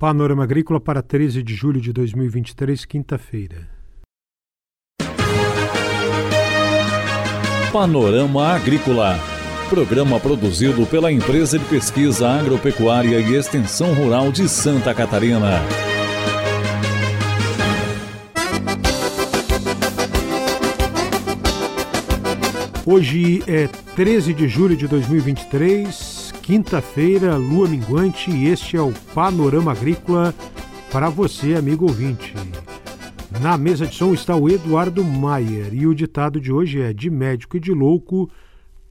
Panorama Agrícola para 13 de julho de 2023, quinta-feira. Panorama Agrícola. Programa produzido pela Empresa de Pesquisa Agropecuária e Extensão Rural de Santa Catarina. Hoje é 13 de julho de 2023, quinta-feira, lua minguante, e este é o Panorama Agrícola para você, amigo ouvinte. Na mesa de som está o Eduardo Maier e o ditado de hoje é: de médico e de louco,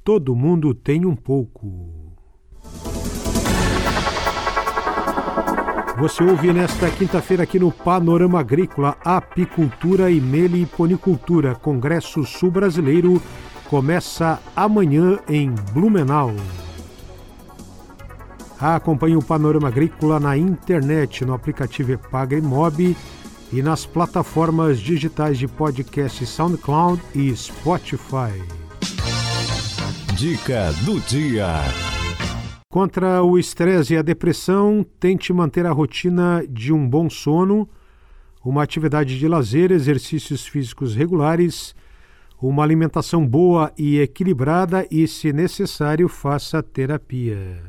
todo mundo tem um pouco. Você ouve nesta quinta-feira aqui no Panorama Agrícola Apicultura e Meliponicultura, Congresso Sul Brasileiro começa amanhã em Blumenau. Acompanhe o Panorama Agrícola na internet, no aplicativo Epagre e nas plataformas digitais de podcast SoundCloud e Spotify. Dica do dia. Contra o estresse e a depressão, tente manter a rotina de um bom sono, uma atividade de lazer, exercícios físicos regulares uma alimentação boa e equilibrada e, se necessário, faça terapia.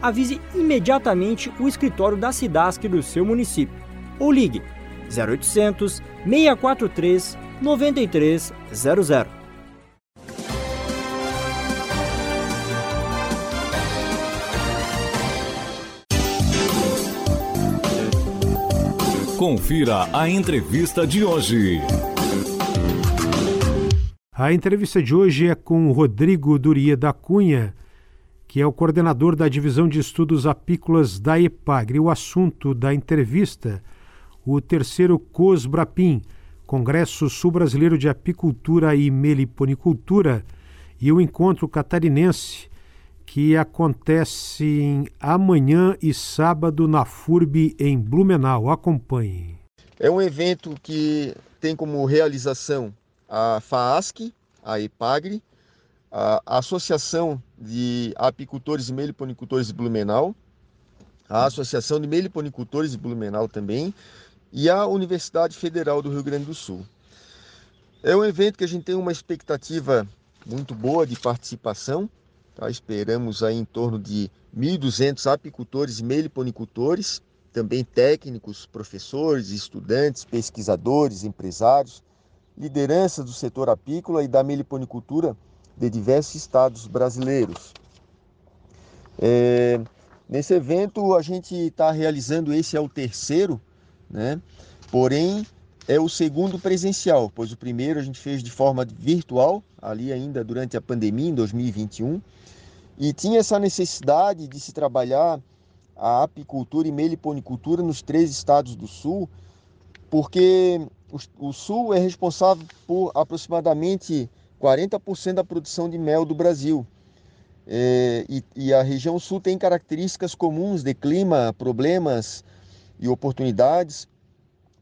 avise imediatamente o escritório da SIDASC do seu município ou ligue 0800 643 9300. Confira a entrevista de hoje. A entrevista de hoje é com o Rodrigo Duria da Cunha, que é o coordenador da Divisão de Estudos Apícolas da EPAGRE. O assunto da entrevista, o terceiro COSBRAPIM, Congresso Sul-Brasileiro de Apicultura e Meliponicultura, e o encontro catarinense, que acontece amanhã e sábado na FURB em Blumenau. Acompanhe. É um evento que tem como realização a FAASC, a EPAGRE, a Associação de Apicultores e Meliponicultores de Blumenau, a Associação de Meliponicultores de Blumenau também e a Universidade Federal do Rio Grande do Sul. É um evento que a gente tem uma expectativa muito boa de participação. Tá? Esperamos aí em torno de 1.200 apicultores e meliponicultores, também técnicos, professores, estudantes, pesquisadores, empresários, liderança do setor apícola e da meliponicultura de diversos estados brasileiros. É, nesse evento a gente está realizando, esse é o terceiro, né? porém é o segundo presencial, pois o primeiro a gente fez de forma virtual, ali ainda durante a pandemia, em 2021, e tinha essa necessidade de se trabalhar a apicultura e meliponicultura nos três estados do sul, porque o, o Sul é responsável por aproximadamente 40% da produção de mel do Brasil. É, e, e, a região sul tem características comuns de clima, problemas e oportunidades.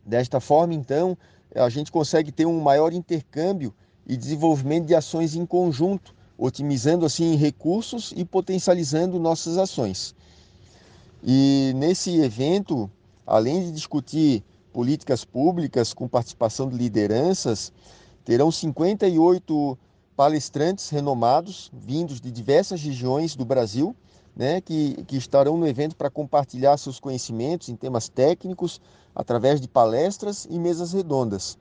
Desta forma, então, a gente consegue ter um maior intercâmbio e desenvolvimento de ações em conjunto, otimizando assim recursos e potencializando nossas ações. E nesse evento, além de discutir políticas públicas com participação de lideranças, terão 58 palestrantes renomados, vindos de diversas regiões do Brasil, né, que, que estarão no evento para compartilhar seus conhecimentos em temas técnicos através de palestras e mesas redondas.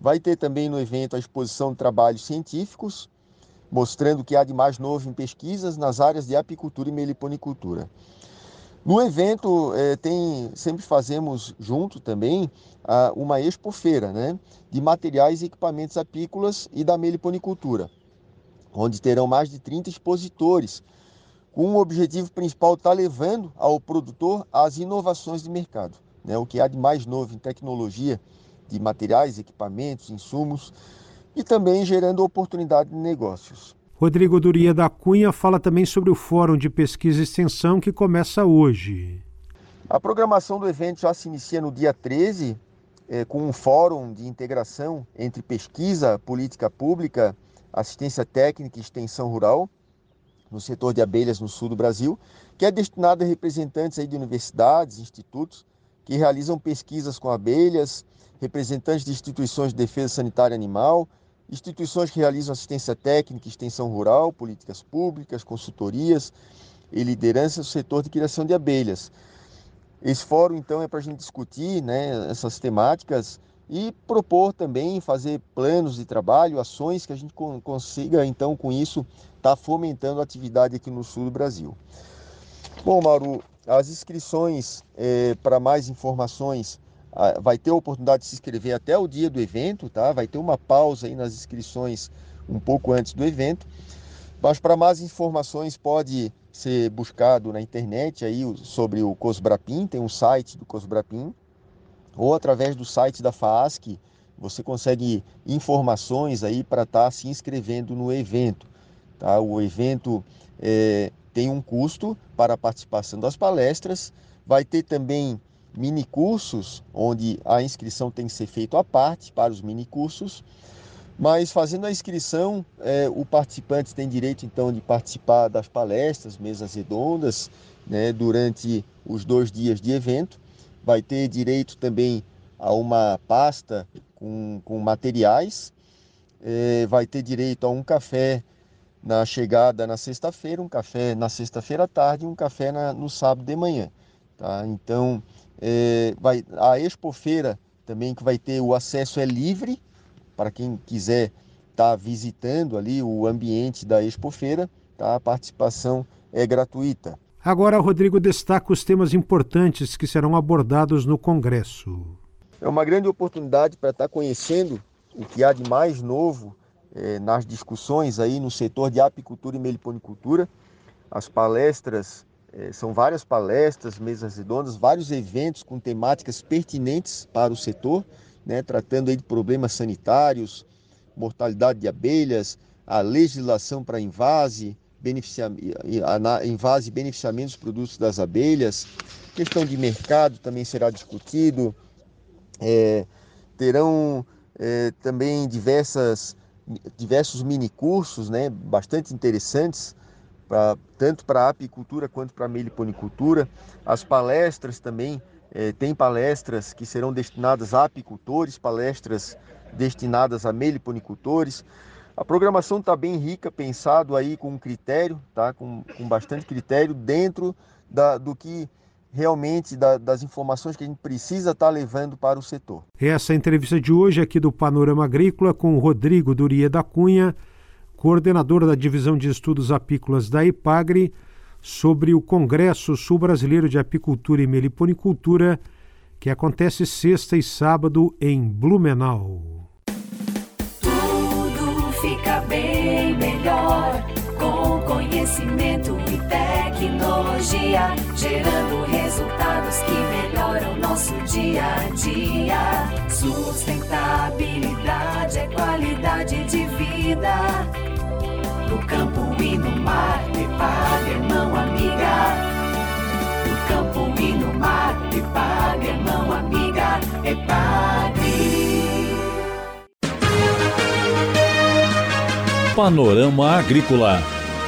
Vai ter também no evento a exposição de trabalhos científicos, mostrando o que há de mais novo em pesquisas nas áreas de apicultura e meliponicultura. No evento, eh, tem, sempre fazemos junto também uma expofeira né, de materiais e equipamentos apícolas e da meliponicultura, onde terão mais de 30 expositores, com o objetivo principal estar tá levando ao produtor as inovações de mercado, né, o que há de mais novo em tecnologia de materiais, equipamentos, insumos e também gerando oportunidade de negócios. Rodrigo Duria da Cunha fala também sobre o Fórum de Pesquisa e Extensão que começa hoje. A programação do evento já se inicia no dia 13, é, com um fórum de integração entre pesquisa, política pública, assistência técnica e extensão rural no setor de abelhas no sul do Brasil, que é destinado a representantes aí de universidades, institutos que realizam pesquisas com abelhas, representantes de instituições de defesa sanitária animal, instituições que realizam assistência técnica, extensão rural, políticas públicas, consultorias e liderança do setor de criação de abelhas. Esse fórum, então, é para a gente discutir né, essas temáticas e propor também fazer planos de trabalho, ações que a gente consiga, então, com isso, estar tá fomentando a atividade aqui no sul do Brasil. Bom, Mauro, as inscrições é, para mais informações vai ter a oportunidade de se inscrever até o dia do evento, tá? Vai ter uma pausa aí nas inscrições um pouco antes do evento. Mas para mais informações pode ser buscado na internet aí sobre o Cosbrapim, tem um site do Cosbrapim, ou através do site da FASC, você consegue informações aí para estar tá se inscrevendo no evento. Tá? O evento é, tem um custo para a participação das palestras, vai ter também mini cursos, onde a inscrição tem que ser feita à parte para os mini cursos, mas fazendo a inscrição, é, o participante tem direito então de participar das palestras, mesas redondas, né, durante os dois dias de evento. Vai ter direito também a uma pasta com, com materiais, é, vai ter direito a um café na chegada na sexta-feira, um café na sexta-feira à tarde e um café na, no sábado de manhã. Tá? Então, é, vai, a expofeira também que vai ter o acesso é livre para quem quiser estar tá visitando ali o ambiente da expofeira, tá? a participação é gratuita. Agora, Rodrigo destaca os temas importantes que serão abordados no Congresso. É uma grande oportunidade para estar tá conhecendo o que há de mais novo é, nas discussões aí no setor de apicultura e meliponicultura. As palestras são várias palestras, mesas redondas, vários eventos com temáticas pertinentes para o setor, né, tratando aí de problemas sanitários, mortalidade de abelhas, a legislação para invase, invase e beneficiamento dos produtos das abelhas, questão de mercado também será discutido, é, terão é, também diversas, diversos mini cursos né, bastante interessantes pra, tanto para apicultura quanto para meliponicultura. As palestras também, é, tem palestras que serão destinadas a apicultores, palestras destinadas a meliponicultores. A programação está bem rica, pensado aí com critério, tá? com, com bastante critério dentro da, do que realmente da, das informações que a gente precisa estar tá levando para o setor. Essa entrevista de hoje aqui do Panorama Agrícola com Rodrigo Duria da Cunha, coordenador da Divisão de Estudos Apícolas da IPAGRE, sobre o Congresso Sul Brasileiro de Apicultura e Meliponicultura, que acontece sexta e sábado em Blumenau. Tudo fica bem melhor com conhecimento e tecnologia, gerando resultados que melhoram nosso dia a dia. Sustentabilidade é qualidade de vida no campo e no mar, Epag é mão amiga. No campo e no mar, Epag é mão amiga, Epag. Panorama Agrícola.